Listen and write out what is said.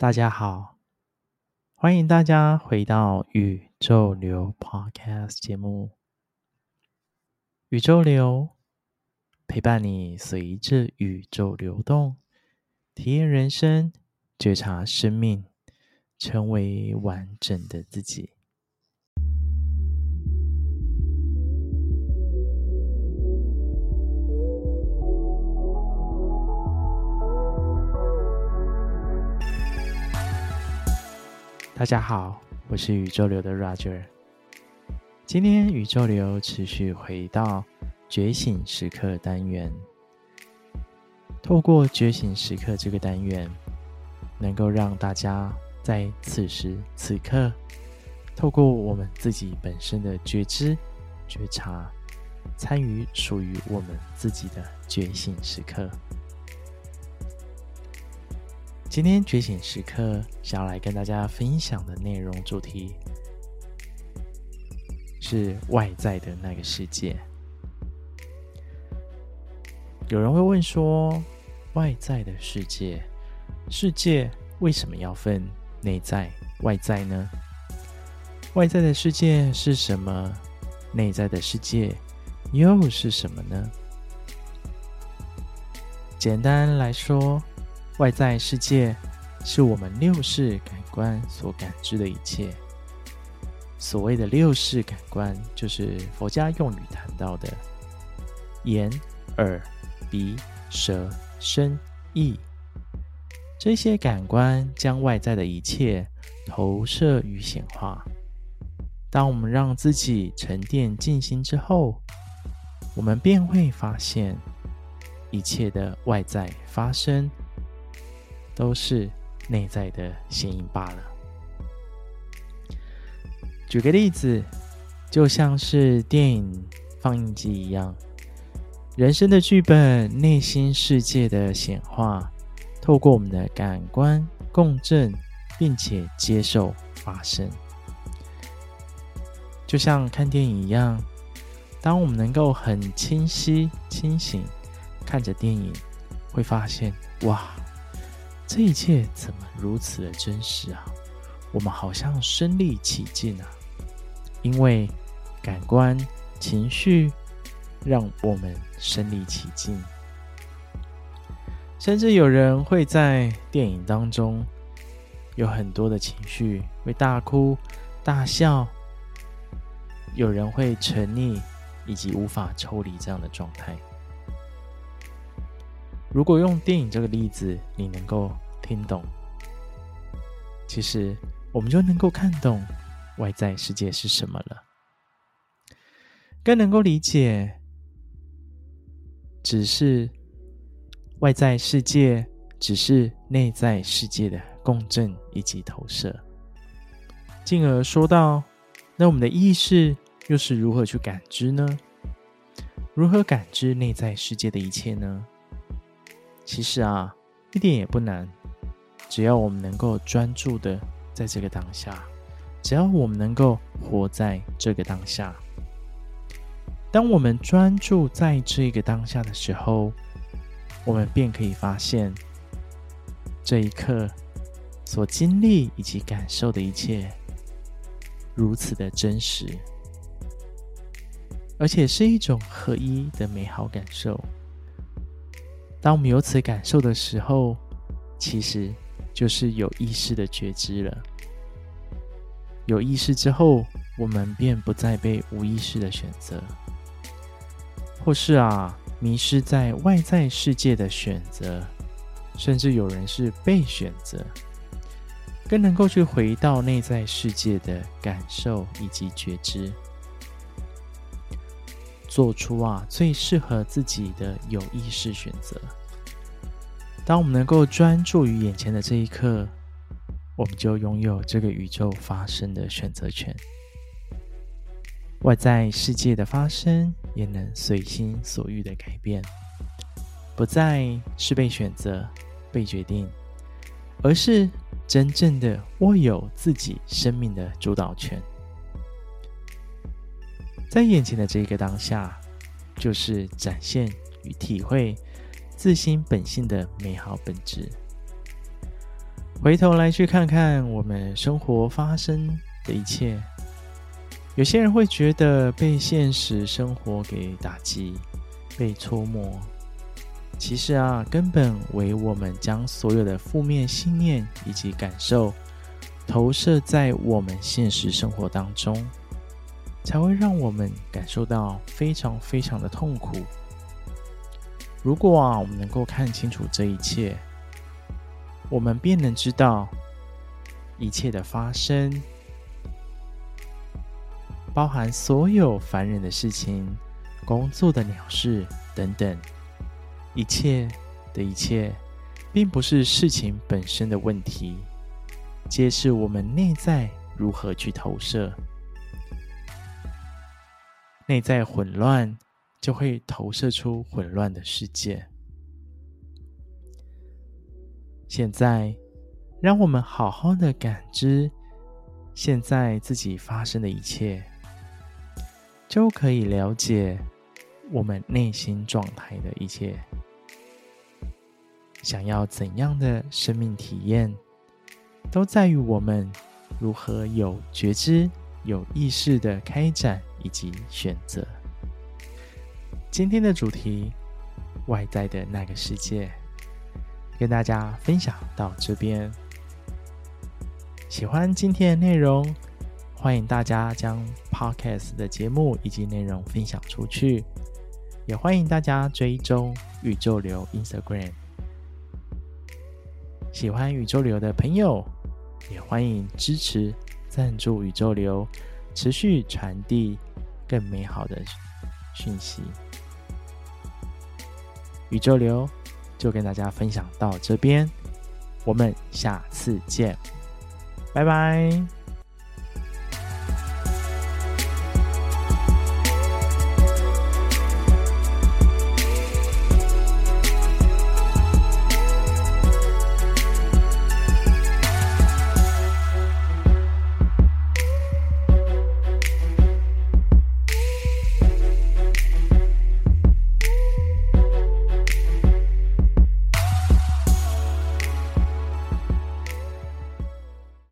大家好，欢迎大家回到宇宙流 Podcast 节目。宇宙流陪伴你，随着宇宙流动，体验人生，觉察生命，成为完整的自己。大家好，我是宇宙流的 Roger。今天宇宙流持续回到觉醒时刻单元，透过觉醒时刻这个单元，能够让大家在此时此刻，透过我们自己本身的觉知、觉察，参与属于我们自己的觉醒时刻。今天觉醒时刻想要来跟大家分享的内容主题是外在的那个世界。有人会问说，外在的世界，世界为什么要分内在、外在呢？外在的世界是什么？内在的世界又是什么呢？简单来说。外在世界是我们六识感官所感知的一切。所谓的六识感官，就是佛家用语谈到的眼、耳、鼻、舌、身、意这些感官，将外在的一切投射与显化。当我们让自己沉淀静心之后，我们便会发现一切的外在发生。都是内在的显影罢了。举个例子，就像是电影放映机一样，人生的剧本、内心世界的显化，透过我们的感官共振，并且接受发生。就像看电影一样，当我们能够很清晰、清醒看着电影，会发现，哇！这一切怎么如此的真实啊？我们好像身历其境啊！因为感官、情绪让我们身历其境，甚至有人会在电影当中有很多的情绪，会大哭、大笑；有人会沉溺，以及无法抽离这样的状态。如果用电影这个例子，你能够听懂，其实我们就能够看懂外在世界是什么了，更能够理解，只是外在世界只是内在世界的共振以及投射，进而说到，那我们的意识又是如何去感知呢？如何感知内在世界的一切呢？其实啊，一点也不难，只要我们能够专注的在这个当下，只要我们能够活在这个当下。当我们专注在这个当下的时候，我们便可以发现，这一刻所经历以及感受的一切，如此的真实，而且是一种合一的美好感受。当我们有此感受的时候，其实就是有意识的觉知了。有意识之后，我们便不再被无意识的选择，或是啊迷失在外在世界的选择，甚至有人是被选择，更能够去回到内在世界的感受以及觉知。做出啊最适合自己的有意识选择。当我们能够专注于眼前的这一刻，我们就拥有这个宇宙发生的选择权。外在世界的发生也能随心所欲的改变，不再是被选择、被决定，而是真正的握有自己生命的主导权。在眼前的这个当下，就是展现与体会自心本性的美好本质。回头来去看看我们生活发生的一切，有些人会觉得被现实生活给打击、被戳磨。其实啊，根本为我们将所有的负面信念以及感受投射在我们现实生活当中，才会让我们感受到非常非常的痛苦。如果啊，我们能够看清楚这一切。我们便能知道一切的发生，包含所有烦人的事情、工作的鸟事等等，一切的一切，并不是事情本身的问题，皆是我们内在如何去投射。内在混乱，就会投射出混乱的世界。现在，让我们好好的感知现在自己发生的一切，就可以了解我们内心状态的一切。想要怎样的生命体验，都在于我们如何有觉知、有意识的开展以及选择。今天的主题：外在的那个世界。跟大家分享到这边，喜欢今天的内容，欢迎大家将 Podcast 的节目以及内容分享出去，也欢迎大家追踪宇宙流 Instagram。喜欢宇宙流的朋友，也欢迎支持赞助宇宙流，持续传递更美好的讯息。宇宙流。就跟大家分享到这边，我们下次见，拜拜。